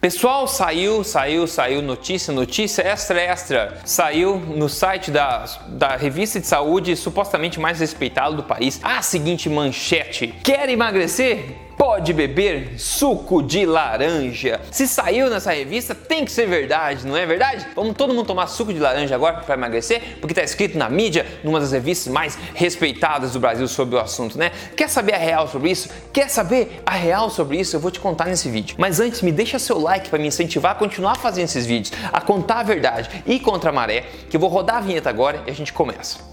Pessoal, saiu, saiu, saiu notícia, notícia extra, extra. Saiu no site da, da revista de saúde supostamente mais respeitada do país a seguinte manchete: Quer emagrecer? Pode beber suco de laranja. Se saiu nessa revista, tem que ser verdade, não é verdade? Vamos todo mundo tomar suco de laranja agora para emagrecer? Porque está escrito na mídia, numa das revistas mais respeitadas do Brasil sobre o assunto, né? Quer saber a real sobre isso? Quer saber a real sobre isso? Eu vou te contar nesse vídeo. Mas antes, me deixa seu like para me incentivar a continuar fazendo esses vídeos, a contar a verdade e contra a maré, que eu vou rodar a vinheta agora e a gente começa.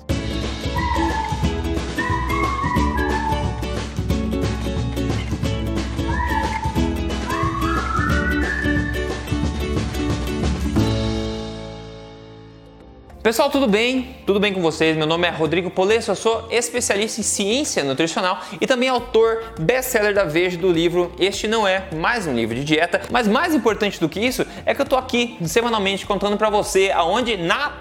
Pessoal, tudo bem? Tudo bem com vocês? Meu nome é Rodrigo Polesso, eu sou especialista em ciência nutricional e também autor best-seller da Veja do livro Este Não É Mais Um Livro de Dieta. Mas mais importante do que isso é que eu tô aqui semanalmente contando para você aonde na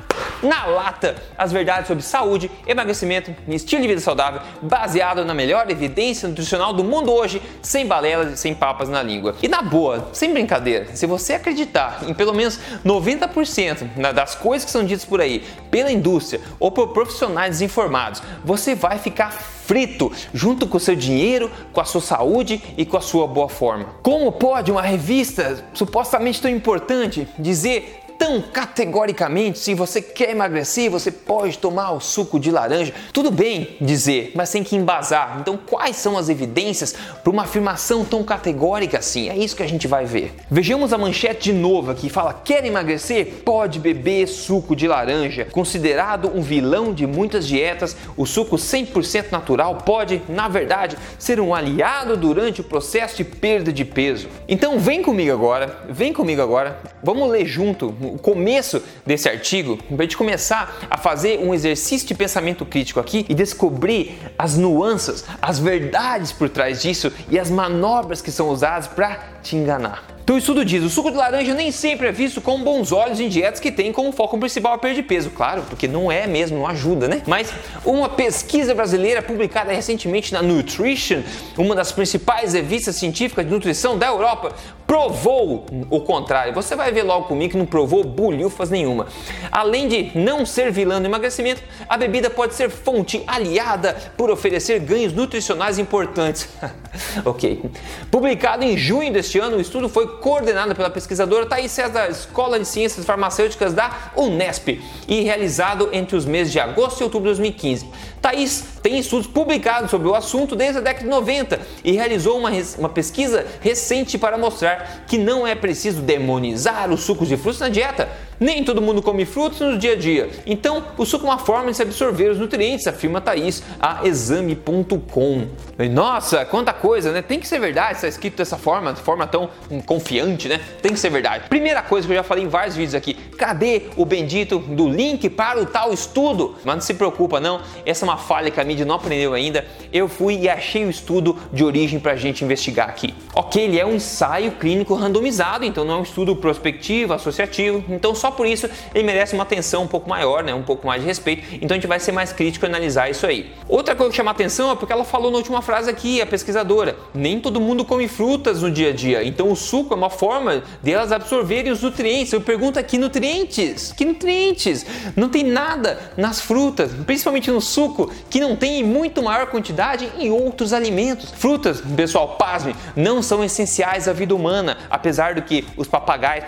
na lata as verdades sobre saúde, emagrecimento e estilo de vida saudável, baseado na melhor evidência nutricional do mundo hoje, sem balelas e sem papas na língua. E na boa, sem brincadeira, se você acreditar em pelo menos 90% das coisas que são ditas por aí pela indústria ou por profissionais desinformados, você vai ficar frito junto com o seu dinheiro, com a sua saúde e com a sua boa forma. Como pode uma revista supostamente tão importante dizer tão categoricamente, se você quer emagrecer, você pode tomar o suco de laranja. Tudo bem dizer, mas tem que embasar. Então, quais são as evidências para uma afirmação tão categórica assim? É isso que a gente vai ver. Vejamos a manchete de novo aqui. Fala: quer emagrecer? Pode beber suco de laranja. Considerado um vilão de muitas dietas, o suco 100% natural pode, na verdade, ser um aliado durante o processo de perda de peso. Então, vem comigo agora, vem comigo agora. Vamos ler junto o começo desse artigo, para a gente começar a fazer um exercício de pensamento crítico aqui e descobrir as nuances, as verdades por trás disso e as manobras que são usadas para te enganar. Então o estudo diz, o suco de laranja nem sempre é visto com bons olhos em dietas que têm como foco principal a perda de peso. Claro, porque não é mesmo, não ajuda, né? Mas uma pesquisa brasileira publicada recentemente na Nutrition, uma das principais revistas científicas de nutrição da Europa, provou o contrário. Você vai ver logo comigo que não provou bulhufas nenhuma. Além de não ser vilã do emagrecimento, a bebida pode ser fonte aliada por oferecer ganhos nutricionais importantes. ok. Publicado em junho deste ano, o estudo foi coordenada pela pesquisadora Thais César da Escola de Ciências Farmacêuticas da Unesp e realizado entre os meses de agosto e outubro de 2015. Thais tem estudos publicados sobre o assunto desde a década de 90 e realizou uma, uma pesquisa recente para mostrar que não é preciso demonizar os sucos de frutas na dieta. Nem todo mundo come frutas no dia a dia. Então, o suco é uma forma de se absorver os nutrientes, afirma Thaís a exame.com. Nossa, quanta coisa, né? Tem que ser verdade, está escrito dessa forma, de forma tão confiante, né? Tem que ser verdade. Primeira coisa que eu já falei em vários vídeos aqui, cadê o bendito do link para o tal estudo? Mas não se preocupa não, essa é uma falha que a mídia não aprendeu ainda. Eu fui e achei o estudo de origem para a gente investigar aqui. Ok, ele é um ensaio clínico randomizado, então não é um estudo prospectivo, associativo, então só só por isso ele merece uma atenção um pouco maior, né? um pouco mais de respeito. Então a gente vai ser mais crítico e analisar isso aí. Outra coisa que chama atenção é porque ela falou na última frase aqui, a pesquisadora: nem todo mundo come frutas no dia a dia. Então o suco é uma forma de elas absorverem os nutrientes. Eu pergunto aqui: nutrientes? Que nutrientes? Não tem nada nas frutas, principalmente no suco, que não tem em muito maior quantidade em outros alimentos. Frutas, pessoal, pasme, não são essenciais à vida humana, apesar do que os papagaios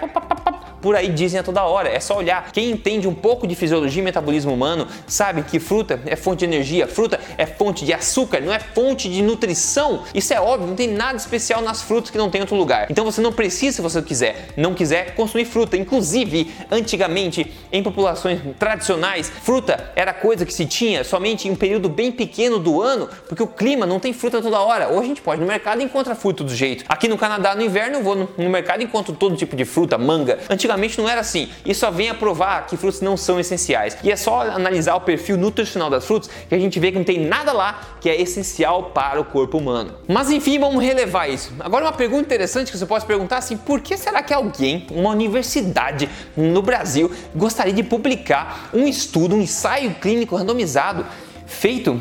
por aí dizem a toda hora. É só olhar. Quem entende um pouco de fisiologia e metabolismo humano sabe que fruta é fonte de energia, fruta é fonte de açúcar, não é fonte de nutrição. Isso é óbvio, não tem nada especial nas frutas que não tem em outro lugar. Então você não precisa, se você quiser, não quiser consumir fruta. Inclusive, antigamente, em populações tradicionais, fruta era coisa que se tinha somente em um período bem pequeno do ano, porque o clima não tem fruta toda hora. Hoje a gente pode ir no mercado e encontra fruta do jeito. Aqui no Canadá, no inverno, eu vou no, mercado e encontro todo tipo de fruta, manga. Antigamente não era assim. Isso só vem a provar que frutas não são essenciais. E é só analisar o perfil nutricional das frutas que a gente vê que não tem nada lá que é essencial para o corpo humano. Mas enfim, vamos relevar isso. Agora uma pergunta interessante que você pode perguntar assim, por que será que alguém, uma universidade no Brasil, gostaria de publicar um estudo, um ensaio clínico randomizado feito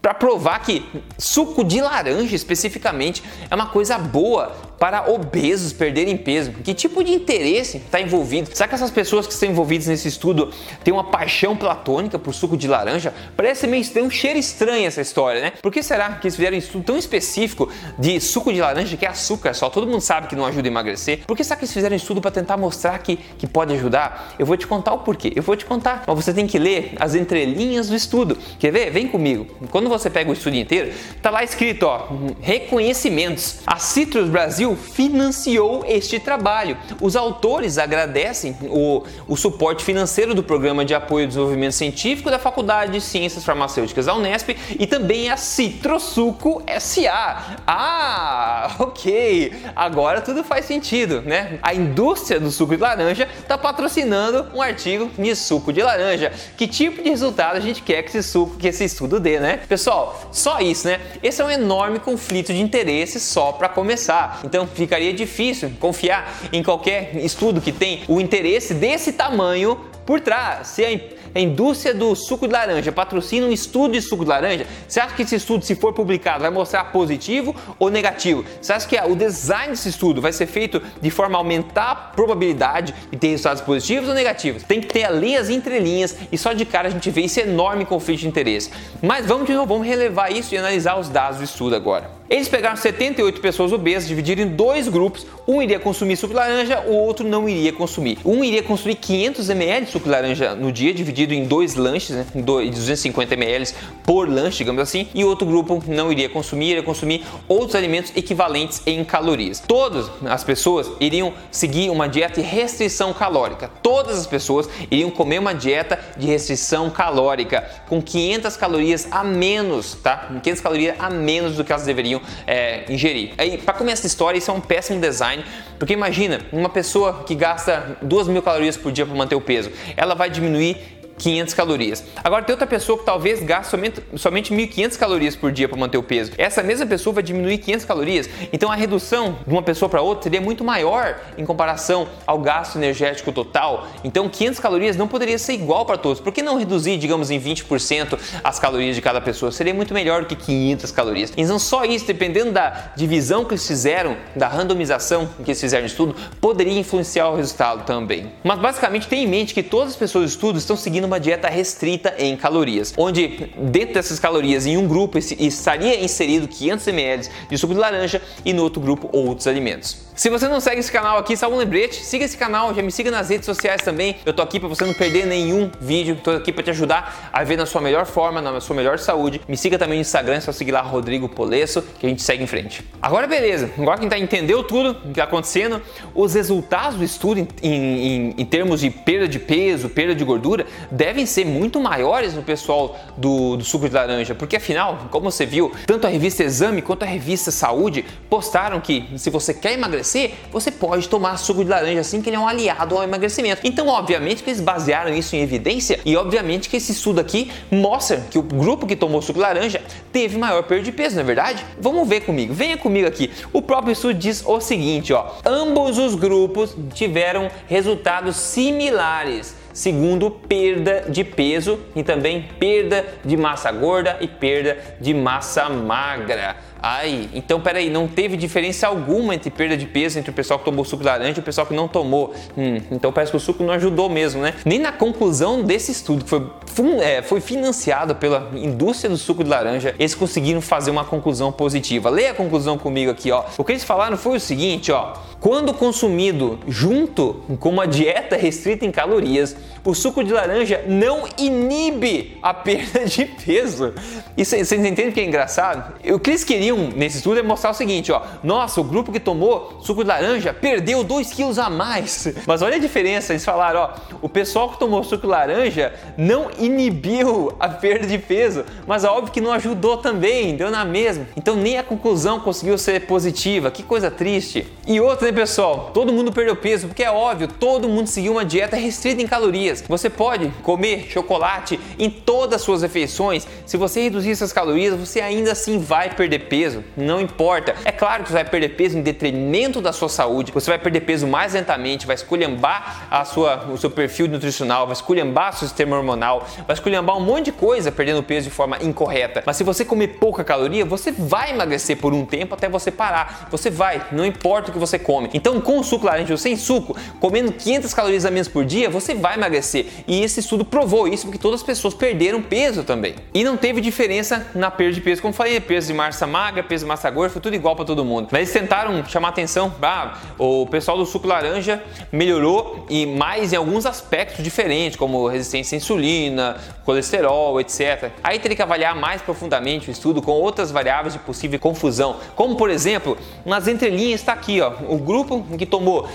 para provar que suco de laranja especificamente é uma coisa boa para obesos perderem peso? Que tipo de interesse está envolvido? Será que essas pessoas que estão envolvidas nesse estudo têm uma paixão platônica por suco de laranja? Parece meio tem um cheiro estranho essa história, né? Por que será que eles fizeram um estudo tão específico de suco de laranja que é açúcar só? Todo mundo sabe que não ajuda a emagrecer. Por que será que eles fizeram um estudo para tentar mostrar que, que pode ajudar? Eu vou te contar o porquê. Eu vou te contar, mas você tem que ler as entrelinhas do estudo. Quer ver? Vem comigo. Quando você pega o estudo inteiro, tá lá escrito, ó, reconhecimentos. A Citrus Brasil financiou este trabalho. Os autores agradecem o, o suporte financeiro do Programa de Apoio ao Desenvolvimento Científico da Faculdade de Ciências Farmacêuticas da Unesp e também a Citrosuco SA. Ah, ok. Agora tudo faz sentido, né? A indústria do suco de laranja está patrocinando um artigo de suco de laranja. Que tipo de resultado a gente quer que esse suco, que esse estudo dê, né? Pessoal, só isso, né? Esse é um enorme conflito de interesse só para começar. Então ficaria difícil confiar em qualquer estudo que tem o interesse desse tamanho por trás. Se a indústria do suco de laranja patrocina um estudo de suco de laranja, você acha que esse estudo, se for publicado, vai mostrar positivo ou negativo? Você acha que o design desse estudo vai ser feito de forma a aumentar a probabilidade de ter resultados positivos ou negativos? Tem que ter ali as entrelinhas e só de cara a gente vê esse enorme conflito de interesse. Mas vamos de novo, vamos relevar isso e analisar os dados do estudo agora. Eles pegaram 78 pessoas obesas, dividiram em dois grupos. Um iria consumir suco de laranja, o outro não iria consumir. Um iria consumir 500 ml de suco de laranja no dia, dividido em dois lanches, né, 250 ml por lanche, digamos assim. E outro grupo não iria consumir, iria consumir outros alimentos equivalentes em calorias. Todas as pessoas iriam seguir uma dieta de restrição calórica. Todas as pessoas iriam comer uma dieta de restrição calórica com 500 calorias a menos, tá? 500 calorias a menos do que elas deveriam é, ingerir. Aí, para começar essa história, isso é um péssimo design, porque imagina uma pessoa que gasta 2 mil calorias por dia para manter o peso, ela vai diminuir 500 calorias. Agora tem outra pessoa que talvez gaste somente, somente 1.500 calorias por dia para manter o peso. Essa mesma pessoa vai diminuir 500 calorias. Então a redução de uma pessoa para outra seria muito maior em comparação ao gasto energético total. Então 500 calorias não poderia ser igual para todos. Por que não reduzir, digamos, em 20% as calorias de cada pessoa? Seria muito melhor do que 500 calorias. Então só isso, dependendo da divisão que eles fizeram, da randomização que eles fizeram no estudo, poderia influenciar o resultado também. Mas basicamente tenha em mente que todas as pessoas do estudo estão seguindo uma dieta restrita em calorias, onde dentro dessas calorias em um grupo estaria inserido 500 ml de suco de laranja e no outro grupo outros alimentos. Se você não segue esse canal aqui, só um lembrete, siga esse canal, já me siga nas redes sociais também. Eu tô aqui para você não perder nenhum vídeo, tô aqui para te ajudar a ver na sua melhor forma, na sua melhor saúde. Me siga também no Instagram, é só seguir lá Rodrigo Polesso, que a gente segue em frente. Agora beleza, agora quem tá entendeu tudo que tá acontecendo, os resultados do estudo em, em, em termos de perda de peso, perda de gordura, devem ser muito maiores no pessoal do, do suco de laranja, porque afinal, como você viu, tanto a revista Exame quanto a revista Saúde postaram que se você quer emagrecer emagrecer, você pode tomar suco de laranja assim que ele é um aliado ao emagrecimento. Então, obviamente que eles basearam isso em evidência e obviamente que esse estudo aqui mostra que o grupo que tomou suco de laranja teve maior perda de peso, não é verdade? Vamos ver comigo. Venha comigo aqui. O próprio estudo diz o seguinte, ó: ambos os grupos tiveram resultados similares segundo perda de peso e também perda de massa gorda e perda de massa magra. Ai, então peraí, não teve diferença alguma entre perda de peso entre o pessoal que tomou suco de laranja e o pessoal que não tomou. Hum, então parece que o suco não ajudou mesmo, né? Nem na conclusão desse estudo, que foi, é, foi financiado pela indústria do suco de laranja, eles conseguiram fazer uma conclusão positiva. Leia a conclusão comigo aqui, ó. O que eles falaram foi o seguinte, ó. Quando consumido junto com uma dieta restrita em calorias, o suco de laranja não inibe a perda de peso. Isso, vocês entendem que é engraçado? O que eles queriam nesse estudo é mostrar o seguinte, ó. Nossa, o grupo que tomou suco de laranja perdeu 2 quilos a mais. Mas olha a diferença, eles falaram, ó. O pessoal que tomou suco de laranja não inibiu a perda de peso, mas é óbvio que não ajudou também, deu na mesma. Então nem a conclusão conseguiu ser positiva. Que coisa triste. E outra, né, pessoal? Todo mundo perdeu peso, porque é óbvio, todo mundo seguiu uma dieta restrita em calorias. Você pode comer chocolate em todas as suas refeições. Se você reduzir essas calorias, você ainda assim vai perder peso peso, não importa. É claro que você vai perder peso em detrimento da sua saúde, você vai perder peso mais lentamente, vai esculhambar a sua, o seu perfil nutricional, vai esculhambar o seu sistema hormonal, vai esculhambar um monte de coisa perdendo peso de forma incorreta. Mas se você comer pouca caloria, você vai emagrecer por um tempo até você parar. Você vai, não importa o que você come. Então, com suco laranja ou sem suco, comendo 500 calorias a menos por dia, você vai emagrecer. E esse estudo provou isso porque todas as pessoas perderam peso também. E não teve diferença na perda de peso, como falei, peso de massa magra, peso de massa gorda, foi tudo igual para todo mundo. Mas eles tentaram chamar atenção, ah, o pessoal do suco laranja melhorou e mais em alguns aspectos diferentes, como resistência à insulina, colesterol, etc. Aí teria que avaliar mais profundamente o estudo com outras variáveis de possível confusão, como por exemplo, nas entrelinhas está aqui, ó, o grupo que tomou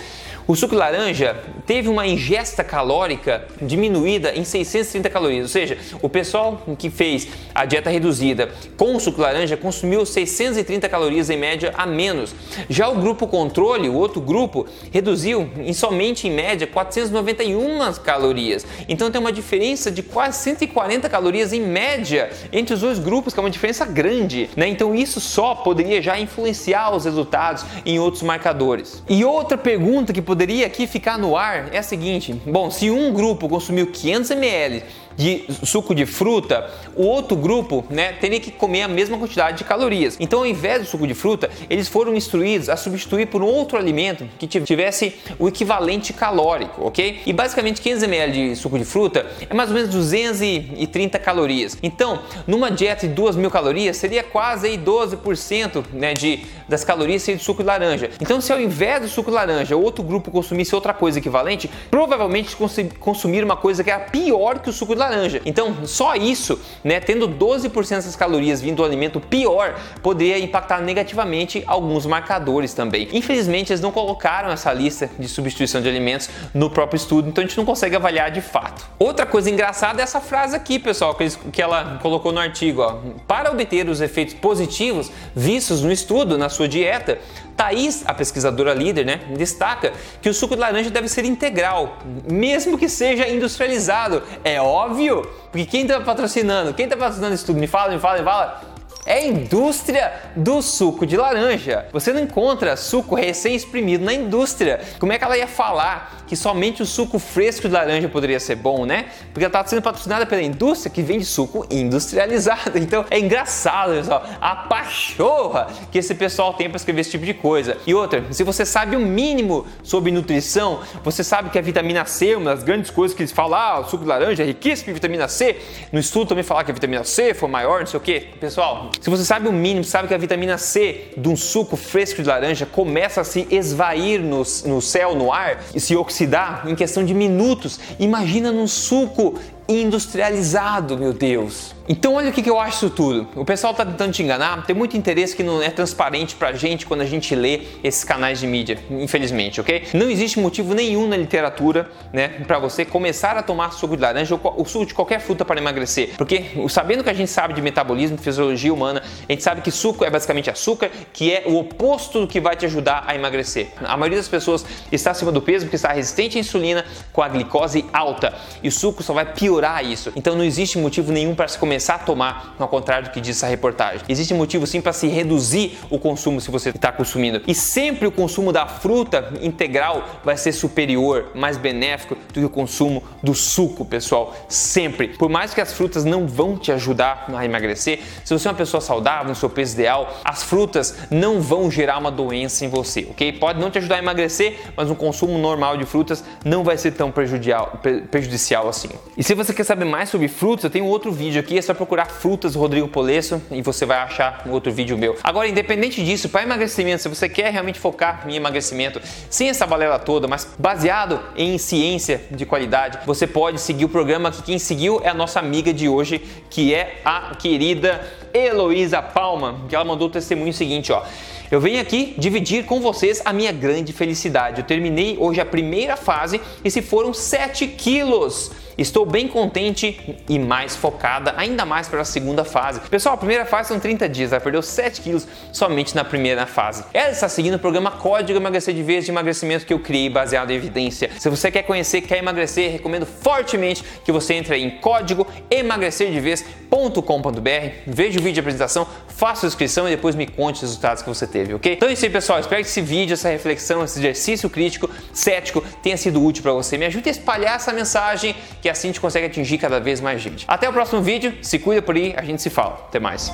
o suco de laranja teve uma ingesta calórica diminuída em 630 calorias, ou seja, o pessoal que fez a dieta reduzida com o suco de laranja consumiu 630 calorias em média a menos. Já o grupo controle, o outro grupo, reduziu em somente em média 491 calorias. Então tem uma diferença de quase 140 calorias em média entre os dois grupos, que é uma diferença grande. Né? Então isso só poderia já influenciar os resultados em outros marcadores. E outra pergunta que poderia aqui ficar no ar é a seguinte: bom, se um grupo consumiu 500 ml de suco de fruta, o outro grupo né, teria que comer a mesma quantidade de calorias. Então, ao invés do suco de fruta, eles foram instruídos a substituir por um outro alimento que tivesse o equivalente calórico, ok? E basicamente 500 ml de suco de fruta é mais ou menos 230 calorias. Então, numa dieta de 2 mil calorias, seria quase aí 12% né, de, das calorias seria de suco de laranja. Então, se ao invés do suco de laranja, outro grupo consumisse outra coisa equivalente, provavelmente consumir uma coisa que era pior que o suco de laranja. Então, só isso, né, tendo 12% dessas calorias vindo do alimento pior, poderia impactar negativamente alguns marcadores também. Infelizmente, eles não colocaram essa lista de substituição de alimentos no próprio estudo, então a gente não consegue avaliar de fato. Outra coisa engraçada é essa frase aqui, pessoal, que, eles, que ela colocou no artigo. Ó. Para obter os efeitos positivos vistos no estudo na sua dieta, Thaís, a pesquisadora líder, né, destaca que o suco de laranja deve ser integral, mesmo que seja industrializado. É óbvio, porque quem está patrocinando? Quem está patrocinando isso tudo? Me fala, me fala, me fala é a indústria do suco de laranja. Você não encontra suco recém-exprimido na indústria. Como é que ela ia falar que somente o suco fresco de laranja poderia ser bom, né? Porque ela está sendo patrocinada pela indústria que vende suco industrializado. Então é engraçado, pessoal, a pachorra que esse pessoal tem para escrever esse tipo de coisa. E outra, se você sabe o mínimo sobre nutrição, você sabe que a vitamina C, uma das grandes coisas que eles falam, ah, o suco de laranja é riquíssimo em vitamina C. No estudo também falar que a vitamina C foi maior, não sei o que. Pessoal, se você sabe o mínimo, sabe que a vitamina C de um suco fresco de laranja começa a se esvair no, no céu, no ar e se oxidar em questão de minutos. Imagina num suco industrializado, meu Deus. Então olha o que eu acho isso tudo. O pessoal está tentando te enganar, tem muito interesse que não é transparente pra gente quando a gente lê esses canais de mídia, infelizmente, ok? Não existe motivo nenhum na literatura, né, para você começar a tomar suco de laranja ou o suco de qualquer fruta para emagrecer. Porque sabendo que a gente sabe de metabolismo, de fisiologia humana, a gente sabe que suco é basicamente açúcar, que é o oposto do que vai te ajudar a emagrecer. A maioria das pessoas está acima do peso porque está resistente à insulina com a glicose alta. E o suco só vai piorar isso. Então não existe motivo nenhum para se começar a tomar, ao contrário do que diz essa reportagem. Existe motivo sim para se reduzir o consumo se você está consumindo. E sempre o consumo da fruta integral vai ser superior, mais benéfico do que o consumo do suco, pessoal. Sempre. Por mais que as frutas não vão te ajudar a emagrecer, se você é uma pessoa saudável, no seu peso ideal, as frutas não vão gerar uma doença em você, ok? Pode não te ajudar a emagrecer, mas um consumo normal de frutas não vai ser tão prejudicial, assim. E se você quer saber mais sobre frutas, eu tenho outro vídeo aqui é só procurar frutas Rodrigo Polesso e você vai achar um outro vídeo meu. Agora, independente disso, para emagrecimento, se você quer realmente focar em emagrecimento, sem essa balela toda, mas baseado em ciência de qualidade, você pode seguir o programa que quem seguiu é a nossa amiga de hoje, que é a querida Heloísa Palma, que ela mandou o testemunho seguinte, ó. Eu venho aqui dividir com vocês a minha grande felicidade. Eu terminei hoje a primeira fase e se foram 7 quilos Estou bem contente e mais focada, ainda mais para a segunda fase. Pessoal, a primeira fase são 30 dias, ela perdeu 7 quilos somente na primeira fase. Ela está seguindo o programa Código Emagrecer de Vez de emagrecimento que eu criei baseado em evidência. Se você quer conhecer, quer emagrecer, recomendo fortemente que você entre em código emagrecerdevez.com.br, veja o vídeo de apresentação, faça a inscrição e depois me conte os resultados que você teve, ok? Então é isso aí, pessoal. Espero que esse vídeo, essa reflexão, esse exercício crítico, cético, tenha sido útil para você. Me ajude a espalhar essa mensagem, que assim a gente consegue atingir cada vez mais gente. Até o próximo vídeo, se cuida por aí, a gente se fala. Até mais.